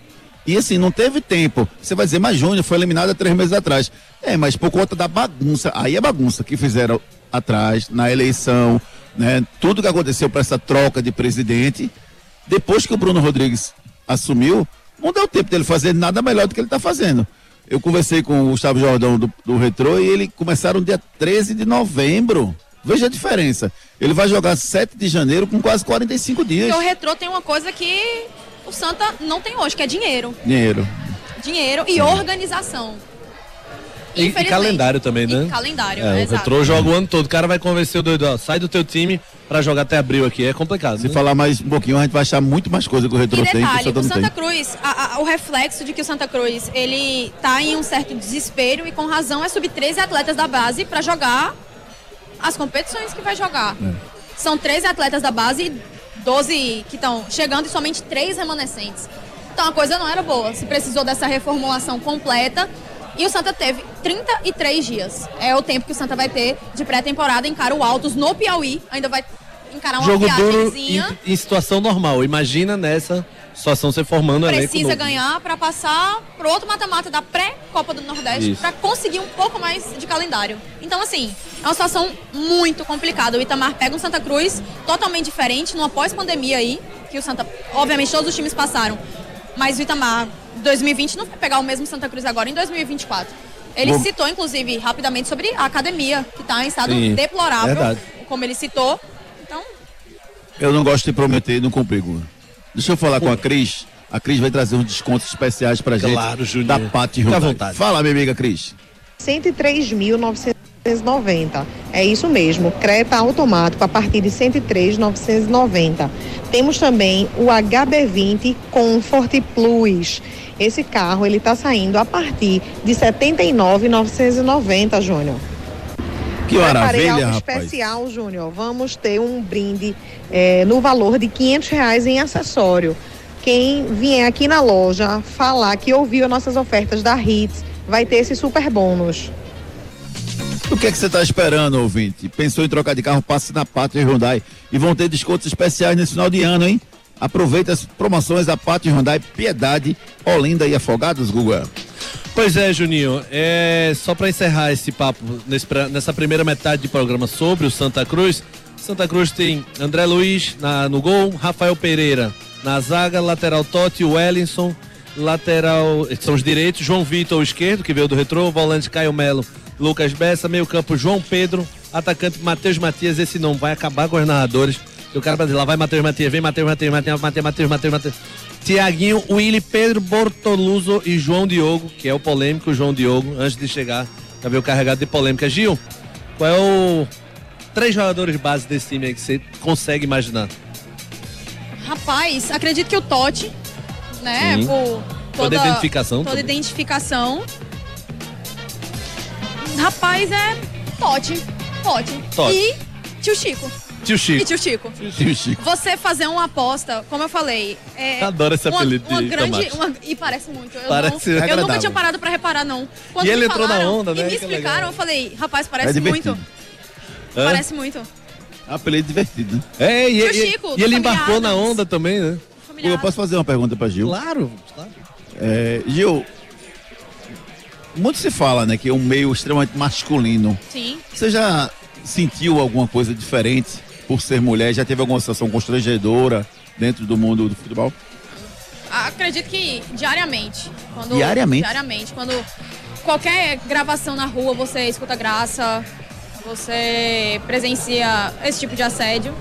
E assim, não teve tempo. Você vai dizer, mas Júnior foi eliminado há três meses atrás. É, mas por conta da bagunça, aí é bagunça que fizeram atrás, na eleição, né? Tudo que aconteceu para essa troca de presidente, depois que o Bruno Rodrigues assumiu, não deu tempo dele fazer nada melhor do que ele está fazendo. Eu conversei com o Gustavo Jordão do, do Retrô e ele começaram dia 13 de novembro. Veja a diferença. Ele vai jogar 7 de janeiro com quase 45 dias. Porque o retrô tem uma coisa que o Santa não tem hoje, que é dinheiro. Dinheiro. Dinheiro e organização. E, e calendário também, né? E calendário, É, o exato. retrô joga o ano todo. O cara vai convencer o doido, ó, sai do teu time pra jogar até abril aqui. É complicado. Se né? falar mais um pouquinho, a gente vai achar muito mais coisa que o Retrô E tem que o o Santa tem. Cruz, a- a- o reflexo de que o Santa Cruz, ele tá em um certo desespero e com razão é subir 13 atletas da base para jogar as competições que vai jogar. É. São 13 atletas da base e 12 que estão chegando e somente 3 remanescentes. Então a coisa não era boa. Se precisou dessa reformulação completa. E o Santa teve 33 dias. É o tempo que o Santa vai ter de pré-temporada em Caro Altos, no Piauí. Ainda vai encarar uma Jogo duro em, em situação normal. Imagina nessa situação você formando um precisa ganhar para passar pro outro mata-mata da pré-Copa do Nordeste para conseguir um pouco mais de calendário. Então, assim, é uma situação muito complicada. O Itamar pega um Santa Cruz totalmente diferente, numa pós-pandemia aí, que o Santa, obviamente, todos os times passaram. Mas o Itamar 2020 não vai pegar o mesmo Santa Cruz agora em 2024. Ele Bom. citou, inclusive, rapidamente sobre a academia, que está em estado Sim, deplorável, verdade. como ele citou. Então, Eu não gosto de prometer e não cumprir, Guga. Deixa eu falar com a Cris. A Cris vai trazer uns descontos especiais pra gente. Claro, Júnior. Da Pati Fica à vontade. Fala, minha amiga Cris. 103.990. É isso mesmo, Creta automático a partir de 103.990. Temos também o HB20 Comfort Plus. Esse carro ele está saindo a partir de 79.990, Júnior. Que Preparei maravilha, algo rapaz. especial, Júnior. Vamos ter um brinde eh, no valor de 500 reais em acessório. Quem vier aqui na loja falar que ouviu as nossas ofertas da Hits vai ter esse super bônus. O que é que você está esperando, ouvinte? Pensou em trocar de carro? Passe na Pátria Hyundai e vão ter descontos especiais nesse final de ano, hein? Aproveita as promoções da Pátria Hyundai, Piedade, Olinda e Afogados, Guga. Pois é, Juninho. É, só para encerrar esse papo nesse nessa primeira metade de programa sobre o Santa Cruz. Santa Cruz tem André Luiz na- no gol, Rafael Pereira na zaga, lateral Totti, Wellington, lateral são os direitos, João Vitor o esquerdo que veio do retrô, volante Caio Melo, Lucas Bessa, meio campo João Pedro, atacante Matheus Matias. Esse não vai acabar com os narradores. Que O cara dizer, lá vai Matheus Matias, vem Matheus Matias, Matheus, Matheus, Matheus, Matheus, Matheus. Tiaguinho, Willy, Pedro Bortoluso e João Diogo, que é o polêmico João Diogo, antes de chegar, já veio carregado de polêmica. Gil, qual é o. Três jogadores base desse time aí que você consegue imaginar? Rapaz, acredito que o Totti, né, Sim. por Toda toda, identificação toda também. identificação. Rapaz, é Totti, Totti. Totti. E Tio Chico. Tio Chico. E tio Chico. Tio Chico. Você fazer uma aposta, como eu falei. É Adoro esse uma, apelido uma de grande. uma- e parece muito. Eu, Parece não, eu nunca tinha parado pra reparar, não. Quando E ele me entrou na onda, E né? me Que explicaram, eu falei, rapaz, É parece divertido. muito. Hã? Parece muito. É um apelido divertido, né? É, e, Tio e- Chico, e ele embarcou na onda também, né? Eu posso fazer uma pergunta pra Gil? Claro, claro. É, Gil, muito se fala, né, que é um meio extremamente masculino. Sim. Você já sentiu alguma coisa diferente por ser mulher? Já teve alguma situação constrangedora dentro do mundo do futebol? Acredito que diariamente. Quando, Diariamente? Diariamente. Quando qualquer gravação na rua você escuta graça, você presencia esse tipo de assédio.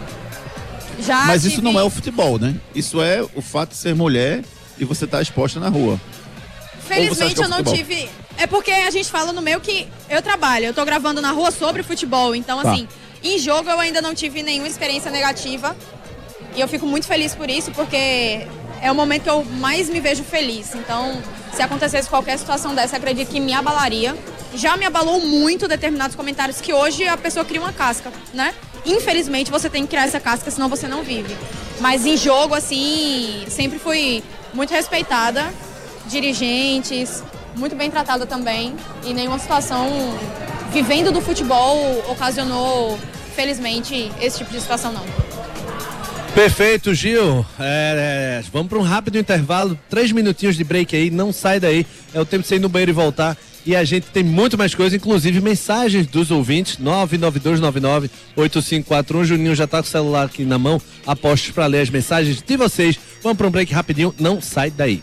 Já Mas isso tive- não é o futebol, né? Isso é o fato de ser mulher e você estar exposta na rua. Acha Felizmente é eu não tive. É porque a gente fala no meio que eu trabalho. Eu tô gravando na rua sobre futebol. Então, Tá. assim, em jogo eu ainda não tive nenhuma experiência negativa. E eu fico muito feliz por isso, porque é o momento que eu mais me vejo feliz. Então, se acontecesse qualquer situação dessa, acredito que me abalaria. Já me abalou muito determinados comentários que hoje a pessoa cria uma casca, né? Infelizmente você tem que criar essa casca, senão você não vive. Mas em jogo, assim, sempre fui muito respeitada. Dirigentes, muito bem tratada também. E nenhuma situação vivendo do futebol ocasionou, felizmente, esse tipo de situação não. Perfeito, Gil. É, é, vamos para um rápido intervalo, três minutinhos de break aí, não sai daí. É o tempo de você ir no banheiro e voltar. E a gente tem muito mais coisa, inclusive mensagens dos ouvintes, 992998541. O Juninho já tá com o celular aqui na mão, apostos para ler as mensagens de vocês. Vamos para um break rapidinho, não sai daí.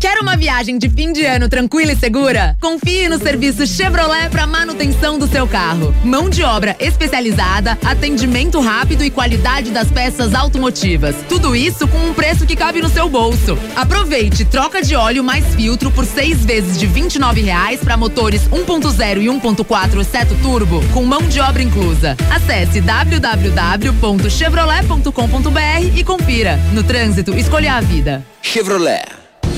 Quer uma viagem de fim de ano tranquila e segura? Confie no serviço Chevrolet para manutenção do seu carro. Mão de obra especializada, atendimento rápido e qualidade das peças automotivas. Tudo isso com um preço que cabe no seu bolso. Aproveite troca de óleo mais filtro por seis vezes de 29 reais para motores 1.0 e 1.4 seto turbo, com mão de obra inclusa. Acesse www.chevrolet.com.br e confira. No trânsito, escolha a vida. Chevrolet.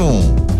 nenhum.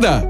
Победа!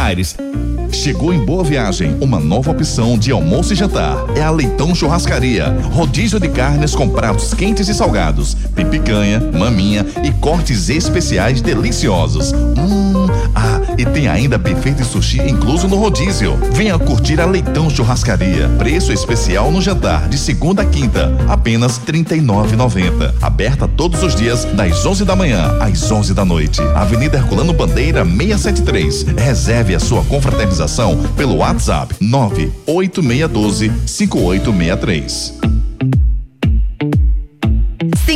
Chegou em Boa Viagem uma nova opção de almoço e jantar. É a Leitão Churrascaria. Rodízio de carnes com pratos quentes e salgados, tem picanha, maminha e cortes especiais deliciosos. Hum, e tem ainda buffet de sushi incluso no rodízio. Venha curtir a Leitão Churrascaria. Preço especial no jantar de segunda a quinta, apenas R$ 39,90. Aberta todos os dias das 11 da manhã às 11 da noite. Avenida Herculano Bandeira 673. Reserve a sua confraternização pelo WhatsApp 98612 5863.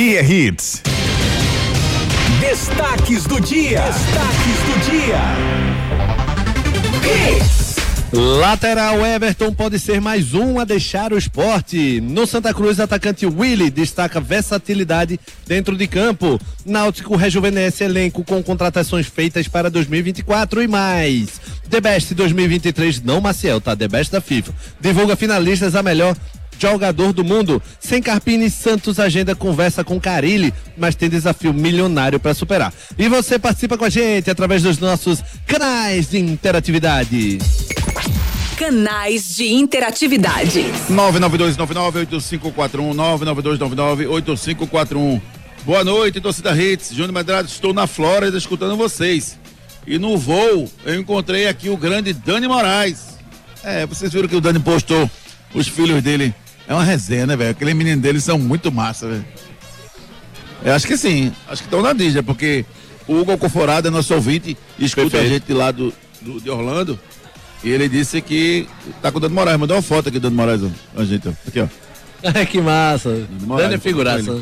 Aqui é Hits. Destaques do dia. Destaques do dia. Hits. Lateral Everton pode ser mais um a deixar o esporte. No Santa Cruz, atacante Willy destaca versatilidade dentro de campo. Náutico rejuvenesce elenco com contratações feitas para 2024 e mais. The Best 2023, não Maciel, tá? The Best da FIFA. Divulga finalistas a melhor jogador do mundo. Sem Carpini, Santos agenda conversa com Carilli, mas tem desafio milionário para superar. E você participa com a gente através dos nossos canais de interatividade. Canais de interatividade. 992998541 992998541 Boa noite, torcida Hits. Júnior Medrado, estou na Flórida escutando vocês. E no voo eu encontrei aqui o grande Dani Moraes. É, vocês viram que o Dani postou os filhos dele. É uma resenha, né, velho? Aquele menino deles são muito massa, velho. Eu acho que sim, acho que estão na Disney, porque o Hugo Alcoforado é nosso ouvinte e escuta Perfeito. a gente lá do, do- de Orlando. E ele disse que tá com o Dani Moraes. Mandou uma foto aqui do Dani Moraes, ó. A gente, ó. Aqui, ó. [laughs] que massa. Moraes, Dani é figuraça.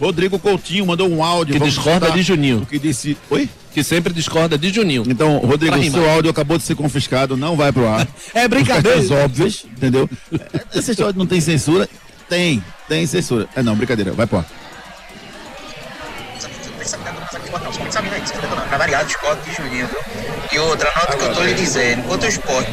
Rodrigo Coutinho mandou um áudio. Que discorda de Juninho. O que disse. Oi? Que sempre discorda de Juninho. Então, Rodrigo, Pra rimar. seu áudio acabou de ser confiscado, não vai pro ar. [laughs] É brincadeira. Questões óbvias, entendeu? Essa história não tem censura? Tem, tem censura. É não, brincadeira, vai pro ar. Pra variar, discordo de Juninho? E outra nota que eu tô lhe dizendo, quanto ao esporte.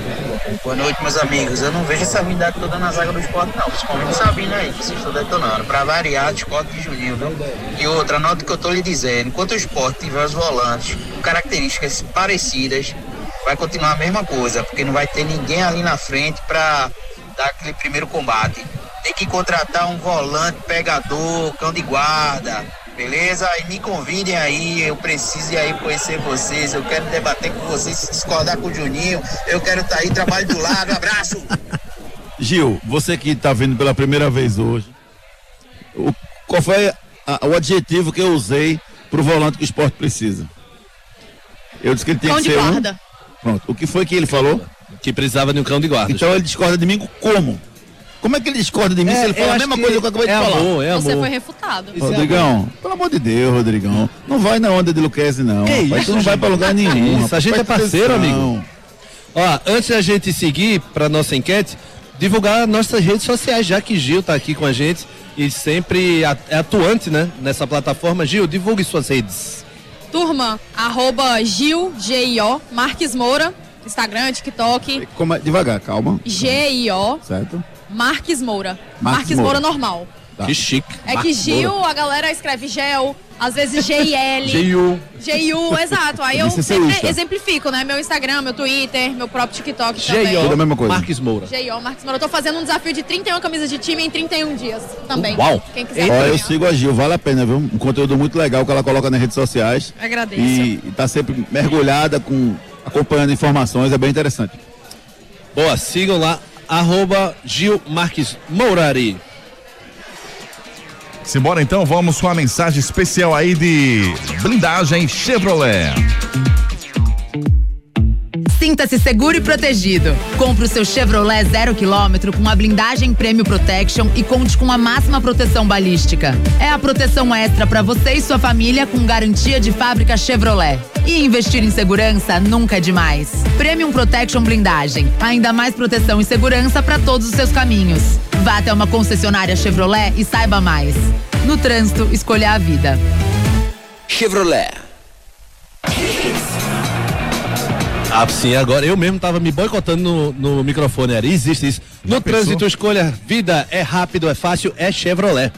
Boa noite, meus amigos. Eu não vejo essa habilidade toda na zaga do esporte, não. Principalmente o Sabino aí, que vocês estão detonando. Pra variar, discordo de Juninho, viu? E outra nota que eu tô lhe dizendo, enquanto o esporte tiver os volantes com características parecidas, vai continuar a mesma coisa, porque não vai ter ninguém ali na frente pra dar aquele primeiro combate. Tem que contratar um volante pegador, cão de guarda, beleza? E me convidem aí, eu preciso ir aí conhecer vocês, eu quero debater com vocês, discordar com o Juninho, eu quero estar aí, trabalho do lado, abraço! [laughs] Gil, você que tá vendo pela primeira vez hoje, o- qual foi a- o adjetivo que eu usei pro volante que o esporte precisa? Eu disse que ele tinha Cão que de ser um. guarda. Pronto. O que foi que ele falou? Que precisava de um cão de guarda. Então ele discorda de mim como? Como é que ele discorda de mim se ele fala a mesma coisa que eu acabei de é falar? Amor, é Você amor. foi refutado. Rodrigão, pelo amor de Deus, Rodrigão. Não vai na onda de Luquezzi, não. Que rapaz, isso, tu não vai pra lugar nenhum. Isso, rapaz. a gente é parceiro, atenção. amigo. Ó, antes da gente seguir para nossa enquete, divulgar nossas redes sociais, já que Gil tá aqui com a gente e sempre é atuante, né, nessa plataforma. Gil, divulgue suas redes. Turma, arroba Gil, G-I-O, Marques Moura, Instagram, TikTok, Como é- Devagar, calma. G-I-O, Certo? Marques Moura. Marques Marques Moura Moura. normal. Tá. Que chique. É que Marcos Gil, Moura. a galera escreve Gel, às vezes G-I-L. G-U. [laughs] G-U, exato. Aí eu sempre exemplifico, né? Meu Instagram, meu Twitter, meu próprio TikTok Tudo a também. mesma coisa. Marques Moura. G.I.O. Marques Moura. Eu tô fazendo um desafio de 31 camisas de time em 31 dias também. Uau. Quem quiser Ó, eu sigo a Gil, vale a pena, viu? Um conteúdo muito legal que ela coloca nas redes sociais. Agradeço. E, e tá sempre mergulhada com acompanhando informações, é bem interessante. Boa, sigam lá, arroba Gil Marques Mourari. Simbora então, vamos com a mensagem especial aí de blindagem Chevrolet. Sinta-se seguro e protegido. Compre o seu Chevrolet zero quilômetro com a blindagem Prêmio Protection e conte com a máxima proteção balística. É a proteção extra para você e sua família com garantia de fábrica Chevrolet. E investir em segurança nunca é demais. Premium Protection Blindagem. Ainda mais proteção e segurança para todos os seus caminhos. Vá até uma concessionária Chevrolet e saiba mais. No trânsito, escolha a vida. Chevrolet. Ah, sim, agora eu mesmo tava me boicotando no, no microfone, era. Existe isso. No trânsito, escolha vida, é rápido, é fácil, é Chevrolet.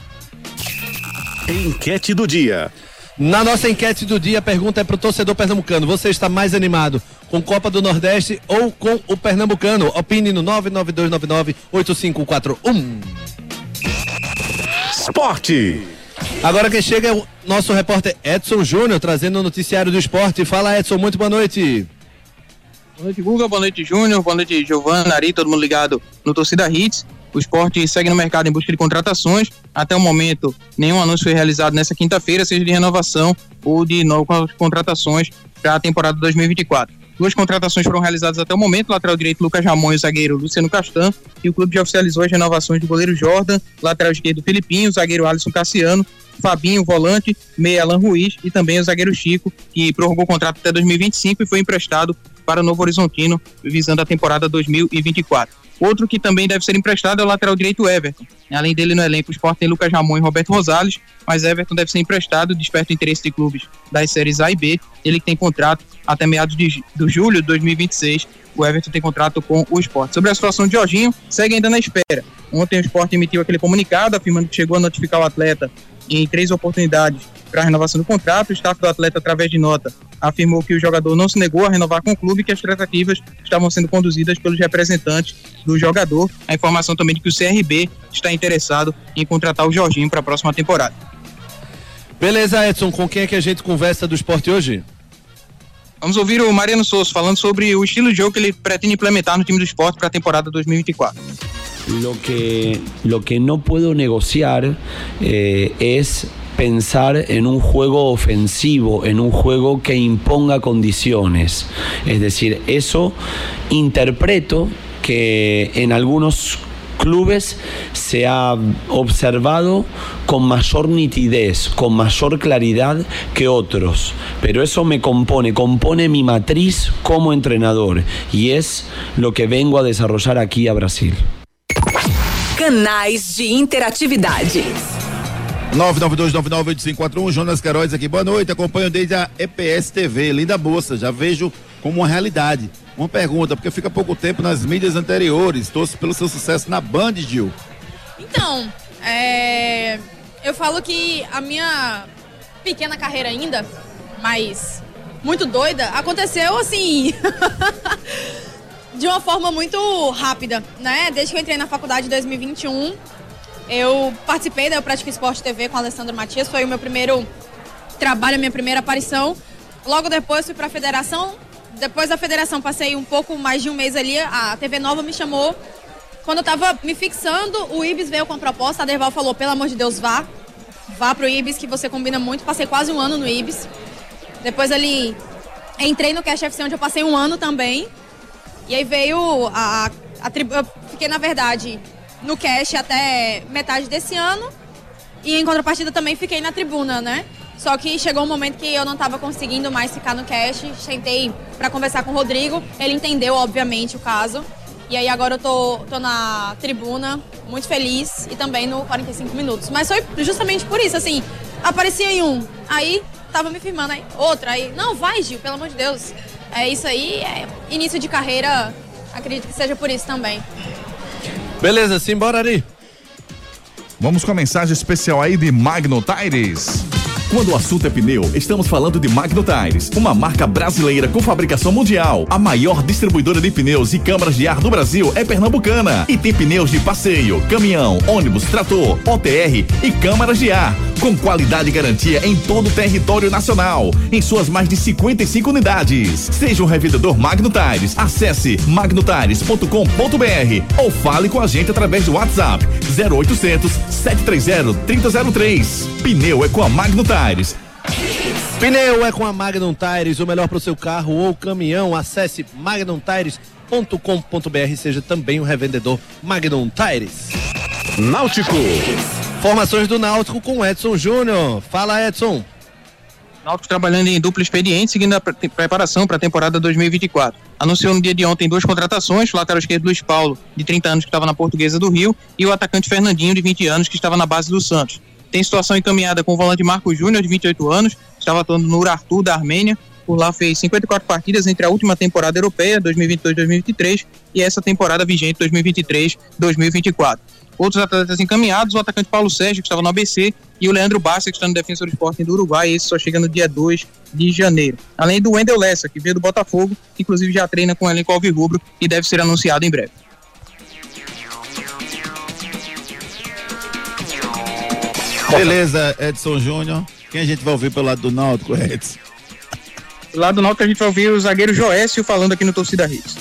Enquete do dia. Na nossa enquete do dia, a pergunta é pro torcedor pernambucano: você está mais animado com Copa do Nordeste ou com o Pernambucano? Opine no 992998541. Esporte. Agora quem chega é o nosso repórter Edson Júnior, trazendo o noticiário do esporte. Fala, Edson, muito boa noite. Boa noite, Guga. Boa noite, Júnior. Boa noite, Giovana, Ari, todo mundo ligado no Torcida Hits. O esporte segue no mercado em busca de contratações. Até o momento, nenhum anúncio foi realizado nessa quinta-feira, seja de renovação ou de novas contratações para a temporada 2024. Duas contratações foram realizadas até o momento: lateral direito Lucas Ramon e o zagueiro Luciano Castan. E o clube já oficializou as renovações do goleiro Jordan, lateral esquerdo Filipinho, zagueiro Alisson Cassiano, Fabinho, volante, meia Alan Ruiz e também o zagueiro Chico, que prorrogou o contrato até 2025 e foi emprestado para o Novo Horizontino, visando a temporada 2024. Outro que também deve ser emprestado é o lateral direito Everton. Além dele no elenco, o Sport tem Lucas Ramon e Roberto Rosales, mas Everton deve ser emprestado, desperta o interesse de clubes das séries A e B. Ele que tem contrato até meados de do julho de 2026. O Everton tem contrato com o Sport. Sobre a situação de Jorginho, segue ainda na espera. Ontem o Sport emitiu aquele comunicado afirmando que chegou a notificar o atleta em três oportunidades para a renovação do contrato. O staff do atleta, através de nota, afirmou que o jogador não se negou a renovar com o clube e que as tratativas estavam sendo conduzidas pelos representantes do jogador. A informação também de que o CRB está interessado em contratar o Jorginho para a próxima temporada. Beleza, Edson, com quem é que a gente conversa do esporte hoje? Vamos ouvir o Mariano Souza falando sobre o estilo de jogo que ele pretende implementar no time do esporte para a temporada 2024. Lo que, lo que no puedo negociar eh, es pensar en un juego ofensivo, en un juego que imponga condiciones. Es decir, eso interpreto que en algunos clubes se ha observado con mayor nitidez, con mayor claridad que otros. Pero eso me compone, compone mi matriz como entrenador y es lo que vengo a desarrollar aquí a Brasil. Canais de interatividade. 992998541, Jonas Queiroz aqui. Boa noite, acompanho desde a EPS TV, linda moça, já vejo como uma realidade. Uma pergunta, porque fica pouco tempo nas mídias anteriores, torço pelo seu sucesso na Band, Gil. Então, é, eu falo que a minha pequena carreira ainda, mas muito doida, aconteceu assim. [laughs] de uma forma muito rápida, né? Desde que eu entrei na faculdade em 2021, eu participei da Eu Pratico Esporte TV com a Alessandra Matias, foi o meu primeiro trabalho, a minha primeira aparição. Logo depois fui para a federação. Depois da federação passei um pouco mais de um mês ali, a TV Nova me chamou. Quando eu tava me fixando, o Ibis veio com a proposta, a Derval falou, pelo amor de Deus, vá. Vá pro Ibis, que você combina muito. Passei quase um ano no Ibis. Depois ali, entrei no Cash FC, onde eu passei um ano também. E aí veio a, a tribo. Eu fiquei, na verdade, no cash até metade desse ano. E em contrapartida também fiquei na tribuna, né? Só que chegou um momento que eu não estava conseguindo mais ficar no cash. Sentei para conversar com o Rodrigo. Ele entendeu, obviamente, o caso. E aí agora eu tô, tô na tribuna, muito feliz, e também no 45 minutos. Mas foi justamente por isso, assim, aparecia em um, aí tava me firmando, aí outra, aí, não, vai Gil, pelo amor de Deus. É isso aí, é início de carreira, acredito que seja por isso também. Beleza, simbora, Ari. Vamos com a mensagem especial aí de Magno Tires. Quando o assunto é pneu, estamos falando de Magno Tires, uma marca brasileira com fabricação mundial. A maior distribuidora de pneus e câmaras de ar do Brasil é pernambucana e tem pneus de passeio, caminhão, ônibus, trator, OTR e câmaras de ar, com qualidade e garantia em todo o território nacional, em suas mais de 55 unidades. Seja um revendedor Magno Tires. Acesse magnotires.com.br ou fale com a gente através do WhatsApp 0800 730 3003. Pneu é com a Magno Tires. Pneu é com a Magnum Tires, o melhor para o seu carro ou caminhão. Acesse magnumtires.com.br, seja também um revendedor Magnum Tires. Náutico. Formações do Náutico com Edson Júnior. Fala, Edson. Náutico trabalhando em duplo expediente, seguindo a pre- preparação para a temporada 2024. Anunciou no dia de ontem duas contratações, o lateral esquerdo Luiz Paulo, de 30 anos, que estava na Portuguesa do Rio, e o atacante Fernandinho, de 20 anos, que estava na base do Santos. Tem situação encaminhada com o volante Marcos Júnior, de 28 anos, estava atuando no Urartu, da Armênia. Por lá fez 54 partidas entre a última temporada europeia, 2022-2023, e essa temporada vigente, 2023-2024. Outros atletas encaminhados, o atacante Paulo Sérgio, que estava no ABC, e o Leandro Bassi, que está no Defensor Sporting do Uruguai, esse só chega no dia 2 de janeiro. Além do Wendel Lessa, que veio do Botafogo, inclusive já treina com o elenco alvirrubro e deve ser anunciado em breve. Beleza, Edson Júnior. Quem a gente vai ouvir pelo lado do Náutico, Edson? Lá do Náutico a gente vai ouvir o zagueiro Joécio falando aqui no Torcida Hits.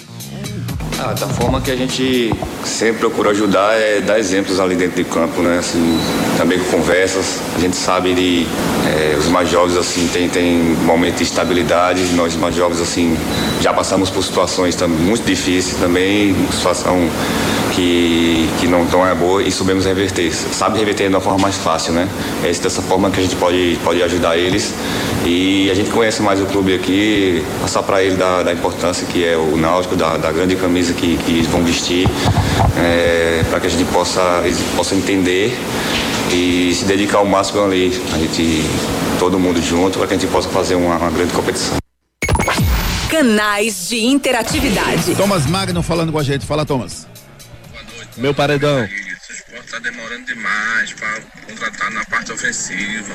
Ah, da forma que a gente sempre procura ajudar é dar exemplos ali dentro de campo, né? Assim, também com conversas. A gente sabe de é, os mais jovens assim tem tem momentos de estabilidade. Nós mais jovens assim já passamos por situações muito difíceis também, situação que que não tão é boa e sabemos reverter. Sabe reverter de uma forma mais fácil, né? É dessa forma que a gente pode pode ajudar eles e a gente conhece mais o clube aqui, passar para ele da, da importância que é o Náutico, da, da grande camisa que, que eles vão vestir, é, para que a gente possa, eles possam entender e se dedicar ao máximo ali, a gente, todo mundo junto, para que a gente possa fazer uma, uma grande competição. Canais de interatividade. Thomas Magno falando com a gente. Fala, Thomas. Meu paredão. O esporte tá demorando demais para contratar na parte ofensiva.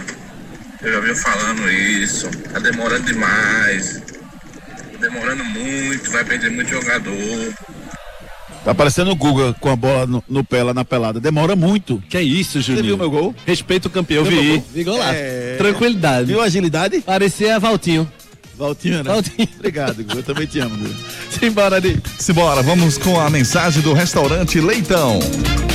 Eu já venho falando isso. Tá demorando demais. Demorando muito, vai perder muito jogador. Tá parecendo o Guga com a bola no, no pé lá na pelada. Demora muito. Que é isso, Juninho? Você viu meu gol? Respeito o campeão, Viu vi. gol? Vi golaço. É. Tranquilidade. Viu a agilidade? Parecia Valtinho. Valtinho, né? Valtinho. Obrigado, Guga. Eu também te amo, Guga. Simbora, Di. Simbora, vamos com a mensagem do restaurante Leitão.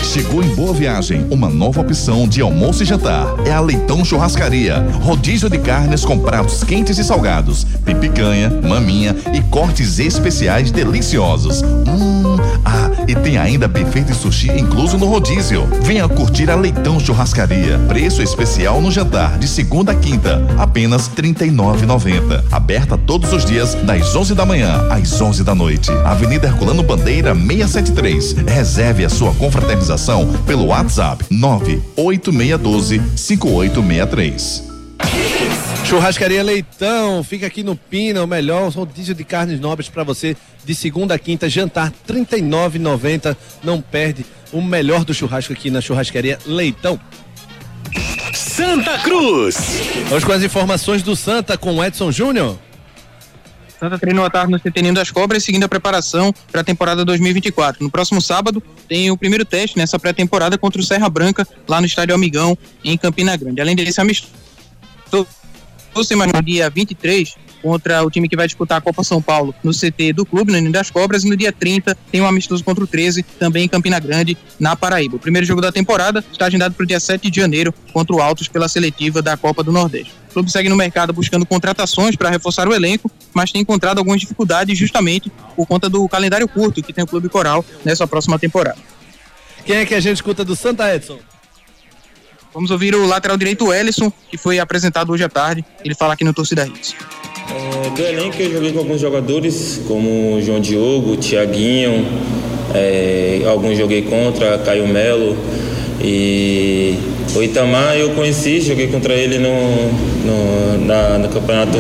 Chegou em Boa Viagem uma nova opção de almoço e jantar. É a Leitão Churrascaria. Rodízio de carnes com pratos quentes e salgados, pipicanha, maminha e cortes especiais deliciosos. Hum, ah, e tem ainda buffet de sushi incluso no rodízio. Venha curtir a Leitão Churrascaria. Preço especial no jantar de segunda a quinta, apenas R$ 39,90. Aberta todos os dias das 11 da manhã às 11 da noite. Avenida Herculano Bandeira 673. Reserve a sua confraternização pelo WhatsApp 98612 5863. Churrascaria Leitão, fica aqui no Pina, o melhor rodízio de carnes nobres para você de segunda a quinta, jantar R$ 39,90. Não perde o melhor do churrasco aqui na Churrascaria Leitão. Santa Cruz. Vamos com as informações do Santa com Edson Júnior. Santa treinou à tarde no CT Ninho das Cobras, seguindo a preparação para a temporada 2024. No próximo sábado, tem o primeiro teste nessa pré-temporada contra o Serra Branca, lá no Estádio Amigão, em Campina Grande. Além desse amistoso, no dia 23, contra o time que vai disputar a Copa São Paulo no CT do clube, no Ninho das Cobras, e no dia 30 tem um amistoso contra o 13, também em Campina Grande, na Paraíba. O primeiro jogo da temporada está agendado para o dia 7 de janeiro contra o Altos pela seletiva da Copa do Nordeste. O clube segue no mercado buscando contratações para reforçar o elenco, mas tem encontrado algumas dificuldades justamente por conta do calendário curto que tem o Clube Coral nessa próxima temporada. Quem é que a gente escuta do Santa Edson? Vamos ouvir o lateral direito Ellison, que foi apresentado hoje à tarde. Ele fala aqui no Torcida Hits. É, do elenco eu joguei com alguns jogadores, como João Diogo, Tiaguinho, é, alguns joguei contra, Caio Melo e o Itamar eu conheci, joguei contra ele no, no, na- no campeonato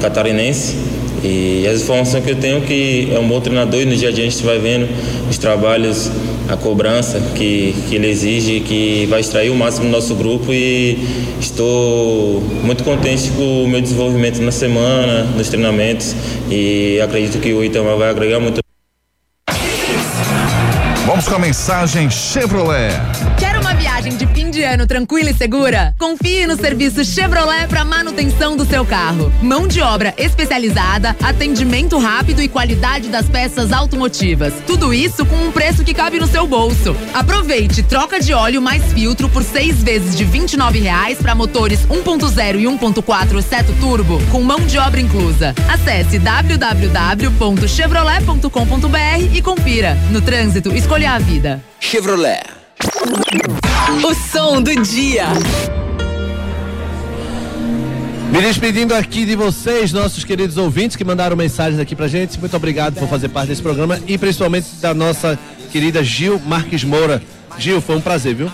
catarinense. E as informações que eu tenho é que é um bom treinador e no dia a dia a gente vai vendo os trabalhos, a cobrança que, que ele exige, que vai extrair o máximo do nosso grupo e estou muito contente com o meu desenvolvimento na semana, nos treinamentos e acredito que o Itamar vai agregar muito. Vamos com a mensagem Chevrolet. Quer uma viagem de fim de ano tranquila e segura? Confie no serviço Chevrolet para manutenção do seu carro. Mão de obra especializada, atendimento rápido e qualidade das peças automotivas. Tudo isso com um preço que cabe no seu bolso. Aproveite troca de óleo mais filtro por seis vezes de 29 reais para motores 1.0 e 1.4 seto turbo com mão de obra inclusa. Acesse www.chevrolet.com.br e confira. No trânsito, escolha a vida. Chevrolet. O som do dia. Me despedindo aqui de vocês, nossos queridos ouvintes que mandaram mensagens aqui pra gente. Muito obrigado por fazer parte desse programa e principalmente da nossa querida Gil Marques Moura. Gil, foi um prazer, viu?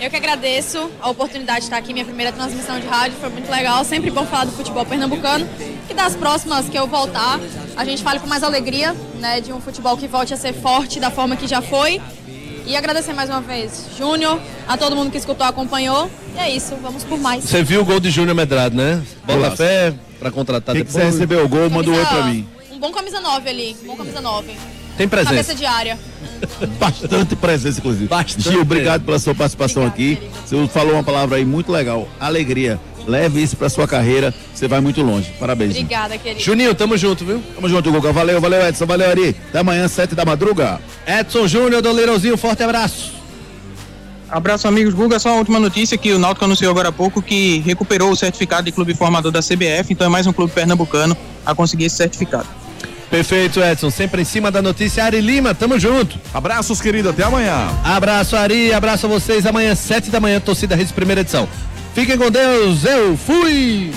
Eu que agradeço a oportunidade de estar aqui, minha primeira transmissão de rádio, foi muito legal. Sempre bom falar do futebol pernambucano. Que das próximas que eu voltar, a gente fale com mais alegria, né? De um futebol que volte a ser forte da forma que já foi. E agradecer mais uma vez, Júnior, a todo mundo que escutou, acompanhou. E é isso, vamos por mais. Você viu o gol de Júnior Medrado, né? Bota Golaço. fé pra contratar Quem depois. quiser receber o gol, manda um oi pra mim. Um bom camisa 9 ali, um bom camisa 9. Tem Cabeça presença. de área. Bastante presença, inclusive. Bastante Gil, obrigado pela sua participação aqui. Você falou uma palavra aí muito legal. Alegria. Leve isso pra sua carreira, você vai muito longe. Parabéns. Obrigada, querido. Juninho, tamo junto, viu? Tamo junto, Guga. Valeu, valeu, Edson. Valeu, Ari. Até amanhã, sete da madruga. Edson Júnior do Leirãozinho, forte abraço. Abraço, amigos. Guga, só uma última notícia que o Náutico anunciou agora há pouco que recuperou o certificado de clube formador da CBF, então é mais um clube pernambucano a conseguir esse certificado. Perfeito, Edson. Sempre em cima da notícia. Ari Lima, tamo junto. Abraços, querido. Até amanhã. Abraço, Ari. Abraço a vocês. Amanhã, sete da manhã, torcida Redes, primeira edição. Fiquem com Deus. Eu fui.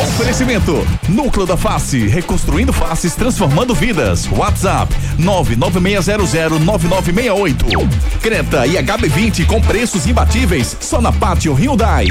Oferecimento: Núcleo da Face, reconstruindo faces, transformando vidas. WhatsApp: 996009968. Creta e HB20 com preços imbatíveis só na Pátio Hyundai.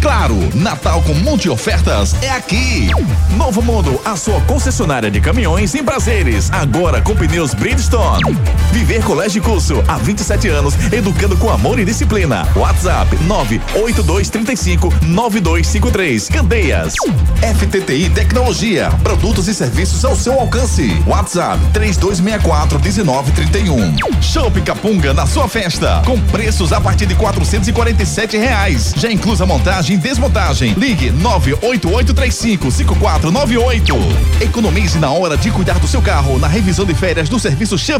Claro, Natal com monte de ofertas é aqui. Novo Mundo, a sua concessionária de caminhões em prazeres, agora com pneus Bridgestone. Viver Colégio Curso, há 27 anos, educando com amor e disciplina. WhatsApp 98235 9253. Candeias. FTTI Tecnologia, produtos e serviços ao seu alcance. WhatsApp 3264 1931. Show Capunga na sua festa, com preços a partir de 447 reais. Já inclusa montagem e desmontagem. Ligue 98835 5498. Economize na hora de cuidar do seu carro na revisão de férias do serviço Chevrolet.